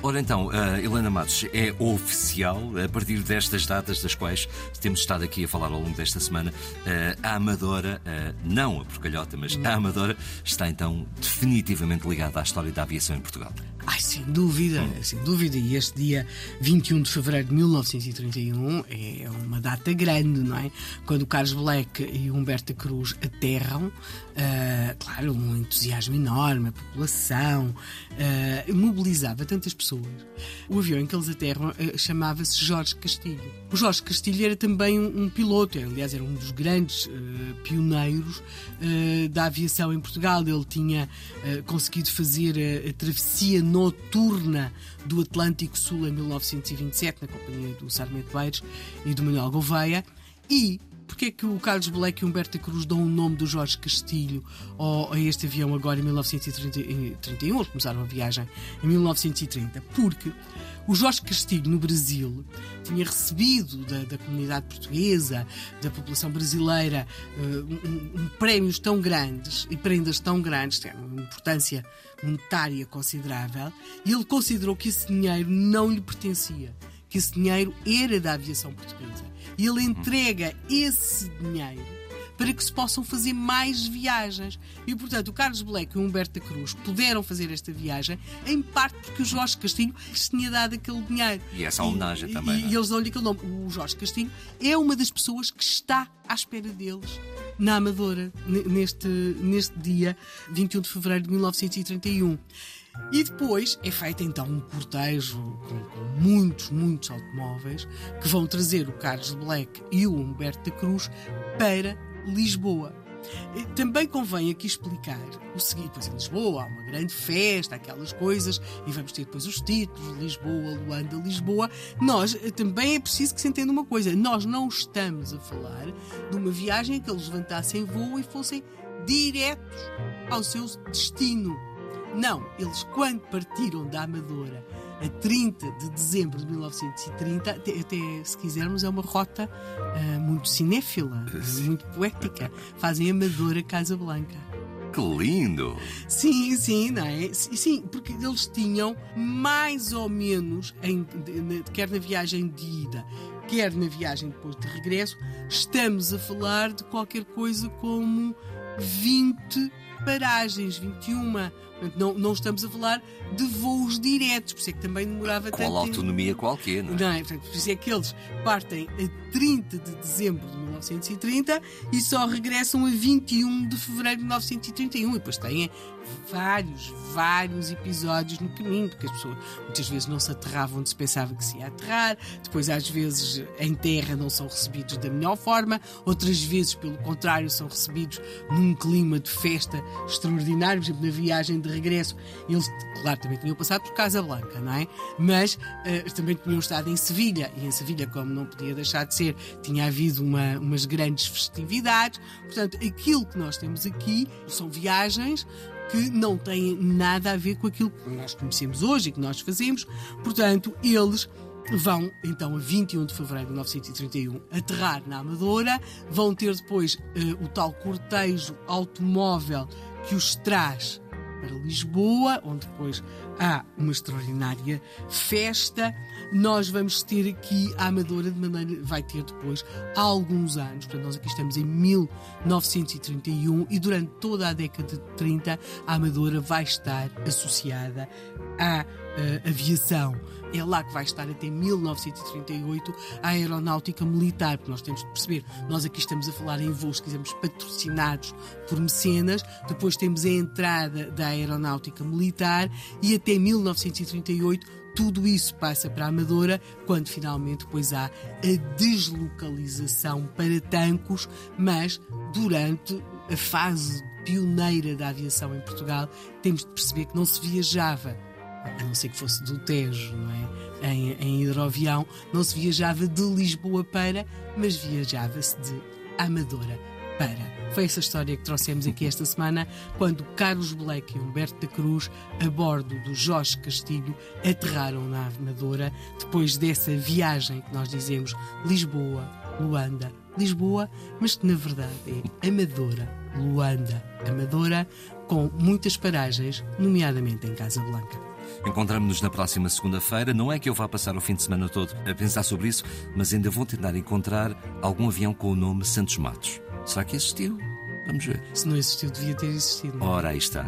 Ora então, uh, Helena Matos, é oficial, a partir destas datas das quais temos estado aqui a falar ao longo desta semana, uh, a Amadora, uh, não a Porcalhota, mas a Amadora, está então definitivamente ligada à história da aviação em Portugal. Ai, sem dúvida, sem dúvida. E este dia 21 de fevereiro de 1931 é uma data grande, não é? Quando Carlos Black e Humberto Cruz aterram, uh, claro, um entusiasmo enorme, a população, uh, mobilizava tantas pessoas. O avião em que eles aterram uh, chamava-se Jorge Castilho. O Jorge Castilho era também um, um piloto, aliás, era um dos grandes pioneiros da aviação em Portugal. Ele tinha conseguido fazer a, a travessia noturna do Atlântico Sul em 1927, na companhia do Sarmento Beires e do Manuel Gouveia. E Porquê é que o Carlos Black e Humberto Cruz dão o nome do Jorge Castilho ao, a este avião agora em 1931? Eles começaram a viagem em 1930. Porque o Jorge Castilho, no Brasil, tinha recebido da, da comunidade portuguesa, da população brasileira, uh, um, um, prémios tão grandes e prendas tão grandes, têm uma importância monetária considerável, e ele considerou que esse dinheiro não lhe pertencia, que esse dinheiro era da aviação portuguesa e ele entrega esse dinheiro para que se possam fazer mais viagens. E, portanto, o Carlos Black e o Humberto da Cruz puderam fazer esta viagem, em parte porque o Jorge Castilho lhes tinha dado aquele dinheiro. E essa homenagem e, também. E, é? e eles dão-lhe aquele nome. O Jorge Castilho é uma das pessoas que está à espera deles na Amadora, neste, neste dia 21 de fevereiro de 1931. E depois é feito então um cortejo com, com, muitos, muitos automóveis que vão trazer o Carlos Black e o Humberto da Cruz para Lisboa. Também convém aqui explicar o seguinte: pois em Lisboa há uma grande festa, aquelas coisas, e vamos ter depois os títulos: Lisboa, Luanda, Lisboa. Nós eh, também é preciso que se entenda uma coisa: nós não estamos a falar de uma viagem em que eles levantassem voo e fossem diretos ao seu destino. Não, eles quando partiram da Amadora a 30 de dezembro de 1930, até, até se quisermos, é uma rota uh, muito cinéfila, muito poética. Fazem Amadora Casa Blanca. Que lindo! Sim, sim, não é? Sim, porque eles tinham mais ou menos, em, quer na viagem de ida, quer na viagem depois de regresso, estamos a falar de qualquer coisa como 20 paragens, 21. Não, não estamos a falar de voos diretos, por isso é que também demorava Qual tanto autonomia qualquer, não é? Não, é? por isso é que eles partem a 30 de dezembro de 1930 e só regressam a 21 de fevereiro de 1931. E depois têm vários, vários episódios no caminho, porque as pessoas muitas vezes não se aterravam onde se pensava que se ia aterrar, depois às vezes em terra não são recebidos da melhor forma, outras vezes, pelo contrário, são recebidos num clima de festa extraordinário, por exemplo, na viagem de regresso, eles, claro, também tinham passado por Casa Blanca, não é? Mas uh, também tinham estado em Sevilha, e em Sevilha, como não podia deixar de ser, tinha havido uma, umas grandes festividades, portanto, aquilo que nós temos aqui são viagens que não têm nada a ver com aquilo que nós conhecemos hoje e que nós fazemos. Portanto, eles vão então a 21 de fevereiro de 1931 aterrar na Amadora, vão ter depois uh, o tal cortejo automóvel que os traz para Lisboa, onde depois há uma extraordinária festa. Nós vamos ter aqui a Amadora de maneira vai ter depois há alguns anos, portanto nós aqui estamos em 1931 e durante toda a década de 30 a Amadora vai estar associada à uh, aviação. É lá que vai estar até 1938 a aeronáutica militar, porque nós temos de perceber, nós aqui estamos a falar em voos, quisermos, patrocinados por mecenas, depois temos a entrada da aeronáutica militar e até 1938 tudo isso passa para a Amadora, quando finalmente depois há a deslocalização para Tancos, mas durante a fase pioneira da aviação em Portugal, temos de perceber que não se viajava a não ser que fosse do Tejo, não é? Em, em hidroavião, não se viajava de Lisboa para, mas viajava-se de Amadora para. Foi essa história que trouxemos aqui esta semana, quando Carlos Black e Humberto da Cruz, a bordo do Jorge Castilho, aterraram na Amadora, depois dessa viagem que nós dizemos Lisboa, Luanda, Lisboa, mas que na verdade é Amadora, Luanda, Amadora, com muitas paragens, nomeadamente em Casa Blanca. Encontramos-nos na próxima segunda-feira. Não é que eu vá passar o fim de semana todo a pensar sobre isso, mas ainda vou tentar encontrar algum avião com o nome Santos Matos. Será que existiu? Vamos ver. Se não existiu, devia ter existido. Ora, aí está.